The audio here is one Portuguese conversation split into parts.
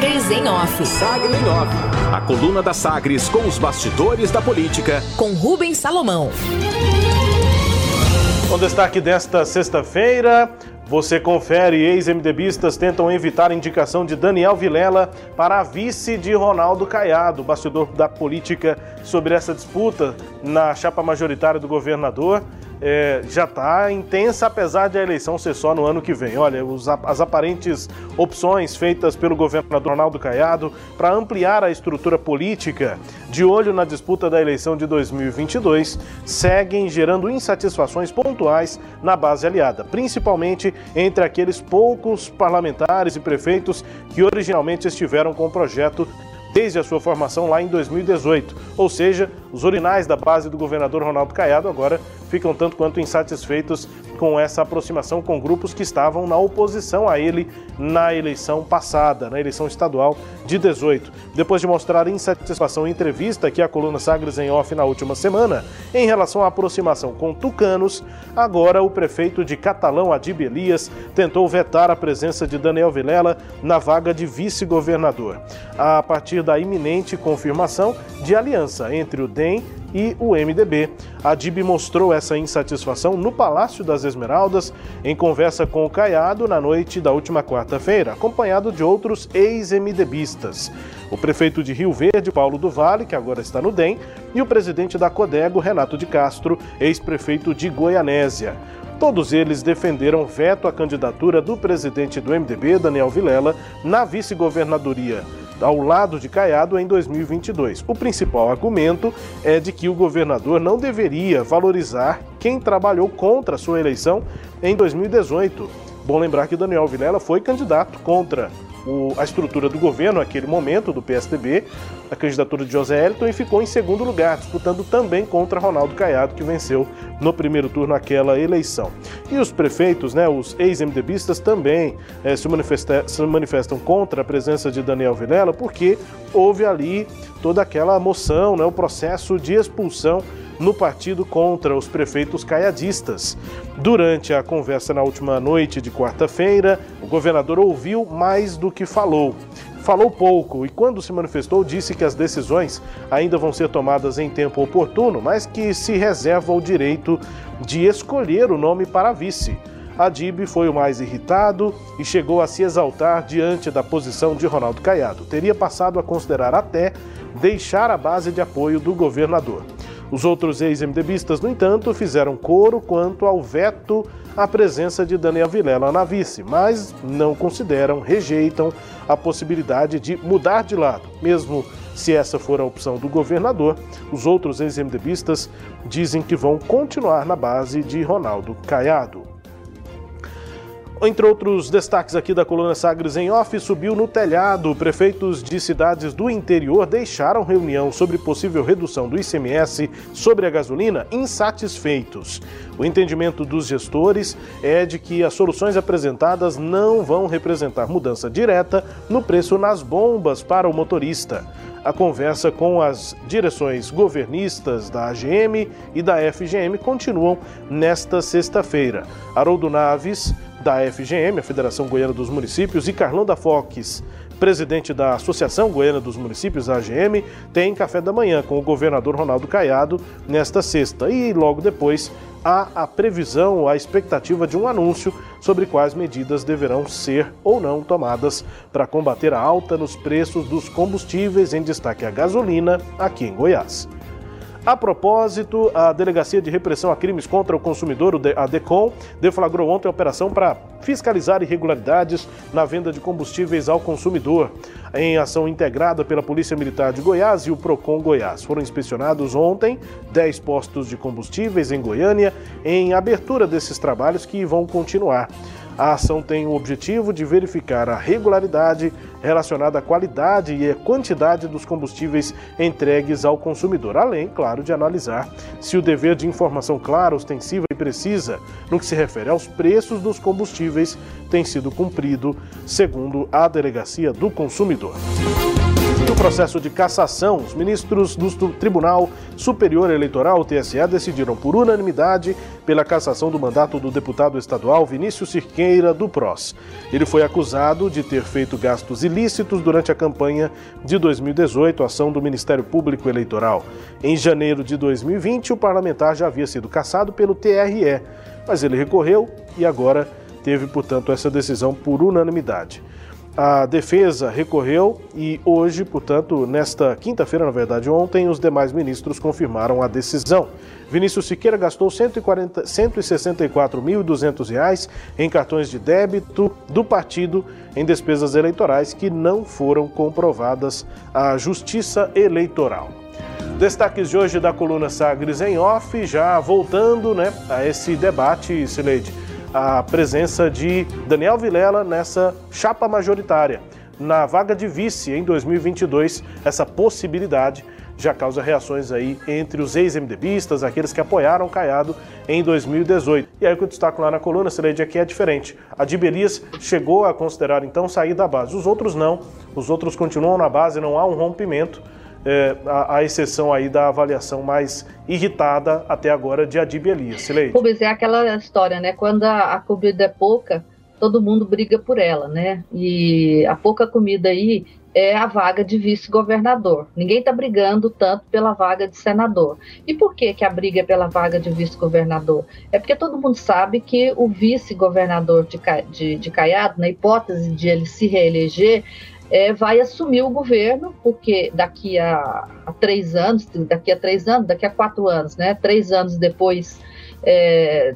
Sagres em Off. Sagres em Off. A coluna da Sagres com os bastidores da política. Com Rubens Salomão. O destaque desta sexta-feira. Você confere, ex-MDBistas tentam evitar a indicação de Daniel Vilela para a vice de Ronaldo Caiado, bastidor da política sobre essa disputa na chapa majoritária do governador é, já está intensa, apesar de a eleição ser só no ano que vem. Olha, os, as aparentes opções feitas pelo governador Ronaldo Caiado para ampliar a estrutura política de olho na disputa da eleição de 2022 seguem gerando insatisfações pontuais na base aliada, principalmente entre aqueles poucos parlamentares e prefeitos que originalmente estiveram com o projeto desde a sua formação lá em 2018. Ou seja, os urinais da base do governador Ronaldo Caiado agora ficam tanto quanto insatisfeitos com essa aproximação com grupos que estavam na oposição a ele na eleição passada, na eleição estadual de 18. Depois de mostrar insatisfação em entrevista que a coluna Sagres em Off na última semana, em relação à aproximação com tucanos, agora o prefeito de Catalão, Adib Elias, tentou vetar a presença de Daniel Vilela na vaga de vice-governador, a partir da iminente confirmação de aliança entre o DEM e o MDB. A DIB mostrou essa insatisfação no Palácio das Esmeraldas, em conversa com o Caiado na noite da última quarta-feira, acompanhado de outros ex-MDBistas. O prefeito de Rio Verde, Paulo do Vale, que agora está no DEM, e o presidente da Codego, Renato de Castro, ex-prefeito de Goianésia. Todos eles defenderam veto à candidatura do presidente do MDB, Daniel Vilela, na vice-governadoria ao lado de Caiado em 2022. O principal argumento é de que o governador não deveria valorizar quem trabalhou contra a sua eleição em 2018. Bom lembrar que Daniel Vilela foi candidato contra o, a estrutura do governo naquele momento, do PSDB, a candidatura de José Elton e ficou em segundo lugar, disputando também contra Ronaldo Caiado, que venceu no primeiro turno aquela eleição. E os prefeitos, né, os ex-MDBistas também eh, se, se manifestam contra a presença de Daniel Vilela, porque houve ali toda aquela moção, né, o processo de expulsão no partido contra os prefeitos caiadistas. Durante a conversa na última noite de quarta-feira, o governador ouviu mais do que falou. Falou pouco e, quando se manifestou, disse que as decisões ainda vão ser tomadas em tempo oportuno, mas que se reserva o direito de escolher o nome para vice. Adib foi o mais irritado e chegou a se exaltar diante da posição de Ronaldo Caiado. Teria passado a considerar até deixar a base de apoio do governador. Os outros ex-MDBistas, no entanto, fizeram coro quanto ao veto à presença de Daniel Vilela na vice, mas não consideram, rejeitam a possibilidade de mudar de lado. Mesmo se essa for a opção do governador, os outros ex-MDBistas dizem que vão continuar na base de Ronaldo Caiado. Entre outros destaques aqui da coluna Sagres em Off, subiu no telhado. Prefeitos de cidades do interior deixaram reunião sobre possível redução do ICMS sobre a gasolina insatisfeitos. O entendimento dos gestores é de que as soluções apresentadas não vão representar mudança direta no preço nas bombas para o motorista. A conversa com as direções governistas da AGM e da FGM continuam nesta sexta-feira. Haroldo Naves da FGM, a Federação Goiana dos Municípios, e Carlão da Fox, presidente da Associação Goiana dos Municípios, a AGM, tem café da manhã com o governador Ronaldo Caiado nesta sexta. E logo depois há a previsão, a expectativa de um anúncio sobre quais medidas deverão ser ou não tomadas para combater a alta nos preços dos combustíveis, em destaque a gasolina, aqui em Goiás. A propósito, a Delegacia de Repressão a Crimes contra o Consumidor, a DECOM, deflagrou ontem a operação para fiscalizar irregularidades na venda de combustíveis ao consumidor. Em ação integrada pela Polícia Militar de Goiás e o PROCON Goiás. Foram inspecionados ontem 10 postos de combustíveis em Goiânia, em abertura desses trabalhos que vão continuar. A ação tem o objetivo de verificar a regularidade relacionada à qualidade e à quantidade dos combustíveis entregues ao consumidor, além, claro, de analisar se o dever de informação clara, ostensiva e precisa no que se refere aos preços dos combustíveis tem sido cumprido, segundo a Delegacia do Consumidor. Processo de cassação, os ministros do Tribunal Superior Eleitoral, TSE, decidiram por unanimidade pela cassação do mandato do deputado estadual Vinícius Cirqueira do PROS. Ele foi acusado de ter feito gastos ilícitos durante a campanha de 2018, ação do Ministério Público Eleitoral. Em janeiro de 2020, o parlamentar já havia sido cassado pelo TRE, mas ele recorreu e agora teve, portanto, essa decisão por unanimidade. A defesa recorreu e hoje, portanto, nesta quinta-feira, na verdade ontem, os demais ministros confirmaram a decisão. Vinícius Siqueira gastou R$ 164.200 em cartões de débito do partido em despesas eleitorais que não foram comprovadas à Justiça Eleitoral. Destaques de hoje da coluna Sagres em off, já voltando né, a esse debate, Sileide a presença de Daniel Vilela nessa chapa majoritária. Na vaga de vice em 2022, essa possibilidade já causa reações aí entre os ex-MDBistas, aqueles que apoiaram Caiado em 2018. E aí o que eu destaco lá na coluna, Sileide, aqui é diferente. A Dibelias chegou a considerar então sair da base. Os outros não, os outros continuam na base, não há um rompimento é, a, a, exceção aí da avaliação mais irritada até agora de Adib Elias. Rubens, é aquela história, né? Quando a, a comida é pouca, todo mundo briga por ela, né? E a pouca comida aí é a vaga de vice-governador. Ninguém está brigando tanto pela vaga de senador. E por que, que a briga é pela vaga de vice-governador? É porque todo mundo sabe que o vice-governador de, de, de Caiado, na hipótese de ele se reeleger, é, vai assumir o governo, porque daqui a, a, três anos, daqui a três anos, daqui a quatro anos, né? Três anos depois é,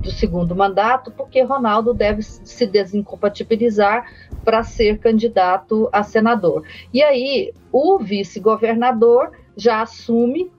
do segundo mandato, porque Ronaldo deve se desincompatibilizar para ser candidato a senador. E aí o vice-governador já assume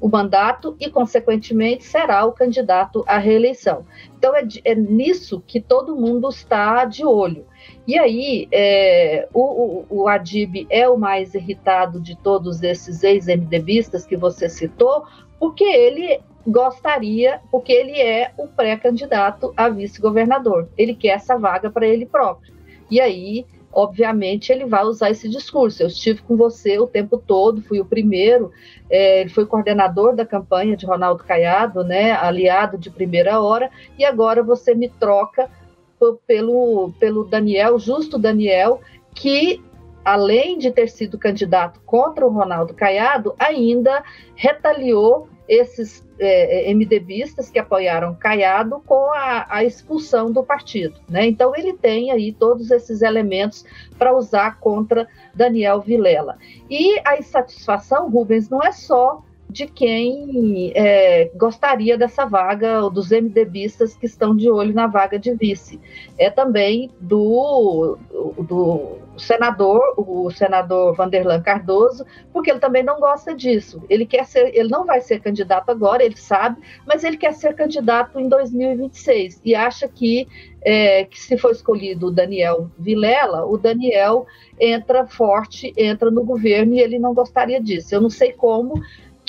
o mandato e, consequentemente, será o candidato à reeleição. Então, é, é nisso que todo mundo está de olho. E aí, é, o, o, o, Adib é o mais irritado de todos esses ex-MDBistas que você citou, porque ele gostaria, porque ele é o pré-candidato a vice-governador. Ele quer essa vaga para ele próprio. E aí, obviamente, ele vai usar esse discurso. Eu estive com você o tempo todo, fui o primeiro, é, ele foi coordenador da campanha de Ronaldo Caiado, né, aliado de primeira hora, e agora você me troca pelo, pelo Daniel, justo Daniel, que além de ter sido candidato contra o Ronaldo Caiado, ainda retaliou esses é, MDBistas que apoiaram Caiado com a, a, expulsão do partido. Né? Então ele tem aí todos esses elementos para usar contra Daniel Vilela. E a insatisfação, Rubens, não é só de quem é, gostaria dessa vaga, dos MDBistas que estão de olho na vaga de vice. É também do, do senador, o senador Vanderlan Cardoso, porque ele também não gosta disso. Ele quer ser, ele não vai ser candidato agora, ele sabe, mas ele quer ser candidato em 2026 e acha que, é, que se for escolhido o Daniel Vilela, o Daniel entra forte, entra no governo e ele não gostaria disso. Eu não sei como,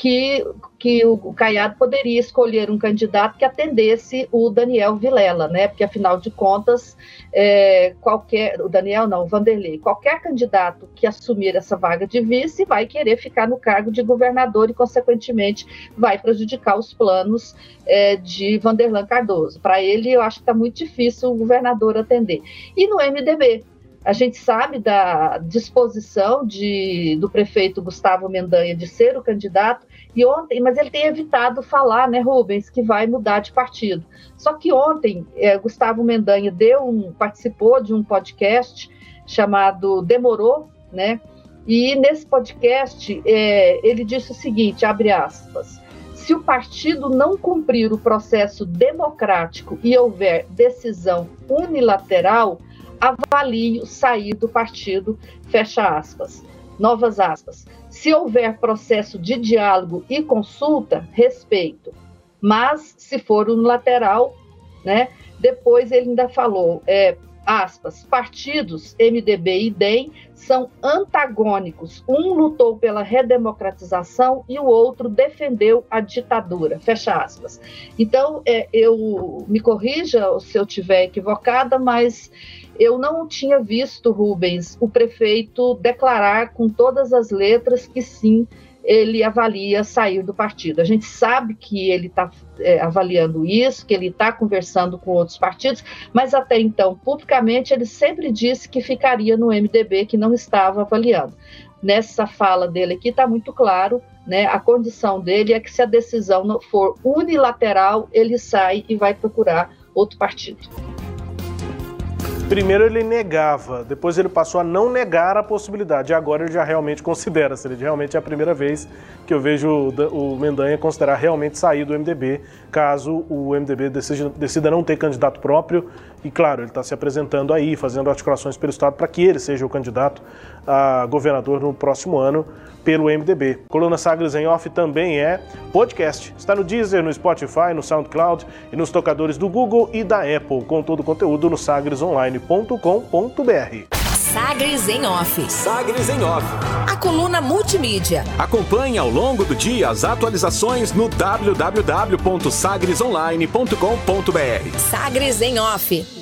que, que o Caiado poderia escolher um candidato que atendesse o Daniel Vilela, né? Porque afinal de contas, é, qualquer o Daniel não, o Vanderlei, qualquer candidato que assumir essa vaga de vice vai querer ficar no cargo de governador e, consequentemente, vai prejudicar os planos é, de Vanderlan Cardoso. Para ele, eu acho que está muito difícil o governador atender. E no MDB, a gente sabe da disposição de, do prefeito Gustavo Mendanha de ser o candidato, e ontem, mas ele tem evitado falar, né, Rubens, que vai mudar de partido. Só que ontem, é, Gustavo Mendanha deu um, participou de um podcast chamado Demorou, né? E nesse podcast é, ele disse o seguinte: abre aspas. Se o partido não cumprir o processo democrático e houver decisão unilateral, avalio sair do partido, fecha aspas. Novas aspas. Se houver processo de diálogo e consulta, respeito. Mas se for unilateral, né? Depois ele ainda falou, é, aspas, partidos MDB e DEM são antagônicos. Um lutou pela redemocratização e o outro defendeu a ditadura. Fecha aspas. Então, é, eu me corrija se eu estiver equivocada, mas eu não tinha visto, Rubens, o prefeito declarar com todas as letras que sim, ele avalia sair do partido. A gente sabe que ele está é, avaliando isso, que ele está conversando com outros partidos, mas até então, publicamente, ele sempre disse que ficaria no MDB, que não estava avaliando. Nessa fala dele aqui está muito claro, né? A condição dele é que se a decisão for unilateral, ele sai e vai procurar outro partido. Primeiro ele negava, depois ele passou a não negar a possibilidade. E agora ele já realmente considera. Seria realmente é a primeira vez que eu vejo o Mendanha considerar realmente sair do MDB, caso o MDB decida, decida não ter candidato próprio. E claro, ele está se apresentando aí, fazendo articulações pelo Estado para que ele seja o candidato a governador no próximo ano pelo MDB. Coluna Sagres em Off também é podcast. Está no Deezer, no Spotify, no SoundCloud e nos tocadores do Google e da Apple, com todo o conteúdo no sagresonline.com.br. Sagres em Off. Sagres em Off. A coluna multimídia. Acompanhe ao longo do dia as atualizações no www.sagresonline.com.br. Sagres em Off.